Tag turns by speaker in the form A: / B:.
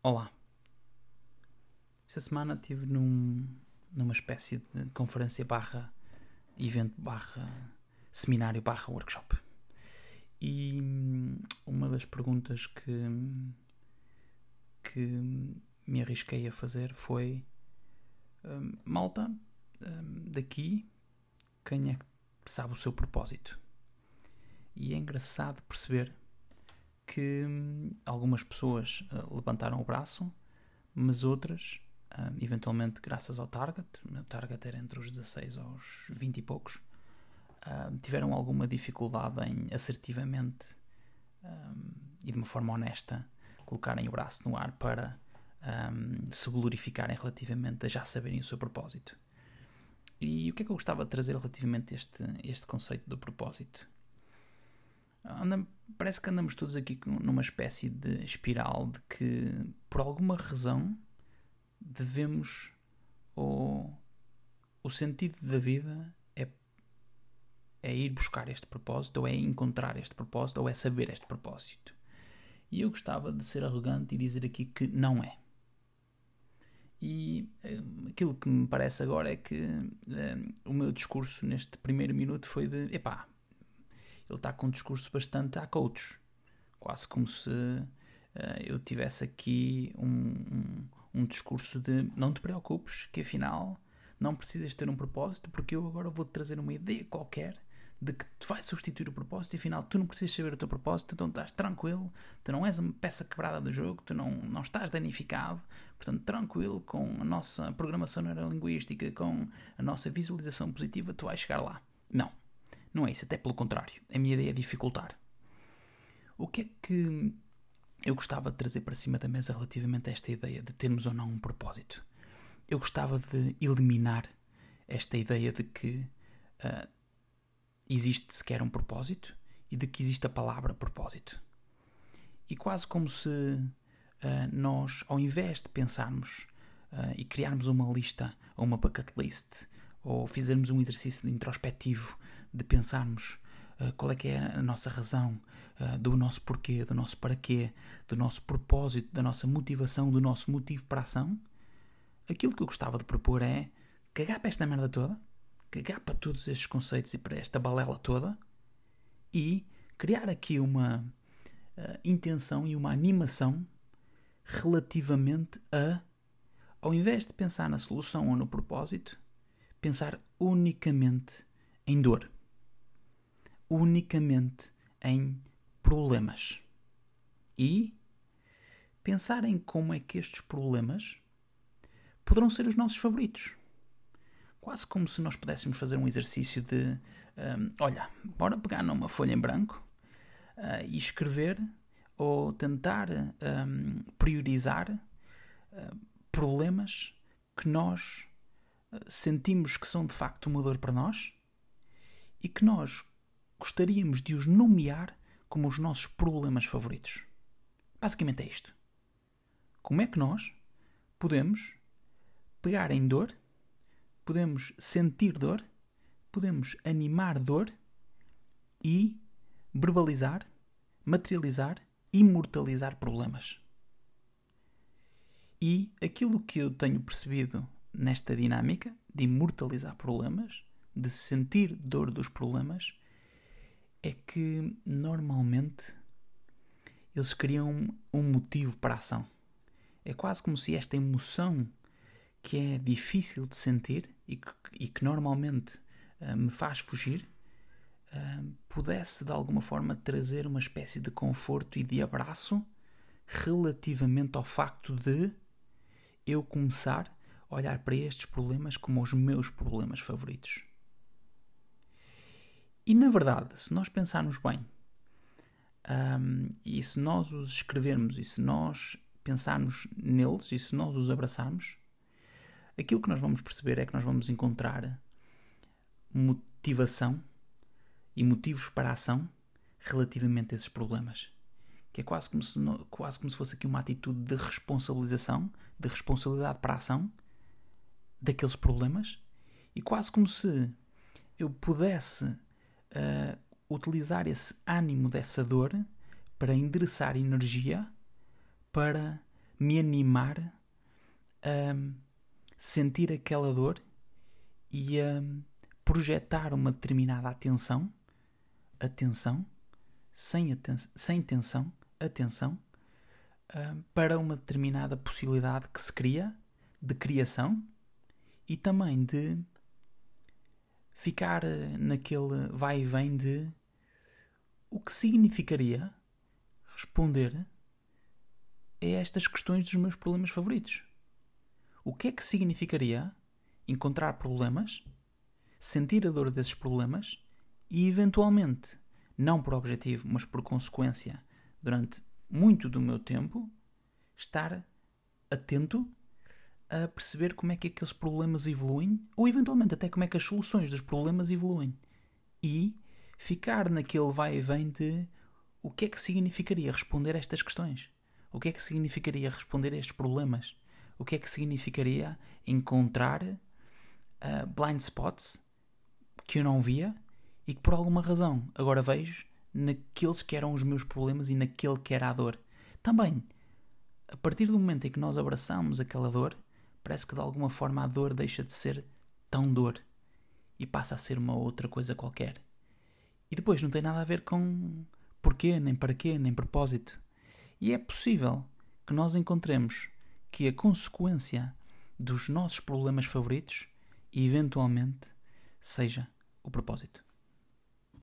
A: Olá. Esta semana estive num, numa espécie de conferência barra evento barra seminário barra workshop. E hum, uma das perguntas que, que me arrisquei a fazer foi hum, malta, hum, daqui quem é que sabe o seu propósito? E é engraçado perceber que hum, algumas pessoas uh, levantaram o braço, mas outras, uh, eventualmente graças ao target, o target era entre os 16 aos 20 e poucos, uh, tiveram alguma dificuldade em assertivamente e de uma forma honesta colocarem o braço no ar para se glorificarem relativamente a já saberem o seu propósito. E o que é que eu gostava de trazer relativamente a este, este conceito do propósito? Parece que andamos todos aqui numa espécie de espiral de que, por alguma razão, devemos. Ou, o sentido da vida é, é ir buscar este propósito, ou é encontrar este propósito, ou é saber este propósito. E eu gostava de ser arrogante e dizer aqui que não é. E eh, aquilo que me parece agora é que eh, o meu discurso neste primeiro minuto foi de epá, ele está com um discurso bastante a coach, quase como se uh, eu tivesse aqui um, um, um, discurso de não te preocupes, que afinal não precisas ter um propósito, porque eu agora vou-te trazer uma ideia qualquer de que te vai substituir o propósito e afinal tu não precisas saber o teu propósito, então estás tranquilo, tu não és uma peça quebrada do jogo, tu não, não estás danificado, portanto tranquilo com a nossa programação neurolinguística, com a nossa visualização positiva, tu vais chegar lá. Não. Não é isso, até pelo contrário. A minha ideia é dificultar. O que é que eu gostava de trazer para cima da mesa relativamente a esta ideia de termos ou não um propósito? Eu gostava de eliminar esta ideia de que uh, existe sequer um propósito e de que existe a palavra propósito. E quase como se uh, nós, ao invés de pensarmos uh, e criarmos uma lista ou uma bucket list, ou fizermos um exercício introspectivo de pensarmos uh, qual é que é a nossa razão, uh, do nosso porquê, do nosso para quê, do nosso propósito, da nossa motivação, do nosso motivo para a ação, aquilo que eu gostava de propor é cagar para esta merda toda, cagar para todos estes conceitos e para esta balela toda e criar aqui uma uh, intenção e uma animação relativamente a, ao invés de pensar na solução ou no propósito, pensar unicamente em dor unicamente em problemas e pensar em como é que estes problemas poderão ser os nossos favoritos. Quase como se nós pudéssemos fazer um exercício de: um, olha, bora pegar numa folha em branco uh, e escrever ou tentar um, priorizar uh, problemas que nós uh, sentimos que são de facto uma dor para nós e que nós gostaríamos de os nomear como os nossos problemas favoritos. Basicamente é isto. Como é que nós podemos pegar em dor, podemos sentir dor, podemos animar dor e verbalizar, materializar, imortalizar problemas. E aquilo que eu tenho percebido nesta dinâmica de imortalizar problemas, de sentir dor dos problemas, é que normalmente eles criam um motivo para a ação. É quase como se esta emoção que é difícil de sentir e que, e que normalmente uh, me faz fugir uh, pudesse de alguma forma trazer uma espécie de conforto e de abraço relativamente ao facto de eu começar a olhar para estes problemas como os meus problemas favoritos. E na verdade, se nós pensarmos bem, um, e se nós os escrevermos, e se nós pensarmos neles, e se nós os abraçarmos, aquilo que nós vamos perceber é que nós vamos encontrar motivação e motivos para a ação relativamente a esses problemas. Que é quase como se, quase como se fosse aqui uma atitude de responsabilização, de responsabilidade para a ação daqueles problemas, e quase como se eu pudesse uh, utilizar esse ânimo dessa dor para endereçar energia para me animar a sentir aquela dor e a projetar uma determinada atenção, atenção, sem, aten sem tensão, atenção, para uma determinada possibilidade que se cria de criação e também de ficar naquele vai e vem de o que significaria responder a estas questões dos meus problemas favoritos. O que é que significaria encontrar problemas, sentir a dor desses problemas e, eventualmente, não por objetivo, mas por consequência, durante muito do meu tempo, estar atento a perceber como é que aqueles problemas evoluem ou, eventualmente, até como é que as soluções dos problemas evoluem e ficar naquele vai e vem de o que é que significaria responder a estas questões. O que é que significaria responder a estes problemas? O que é que significaria encontrar uh, blind spots que eu não via e que por alguma razão agora vejo naqueles que eram os meus problemas e naquele que era a dor. Também, a partir do momento em que nós abraçamos aquela dor, parece que de alguma forma a dor deixa de ser tão dor e passa a ser uma outra coisa qualquer. E depois não tem nada a ver com porquê, nem para quê, nem propósito. E é possível que nós encontremos que a consequência dos nossos problemas favoritos eventualmente seja o propósito.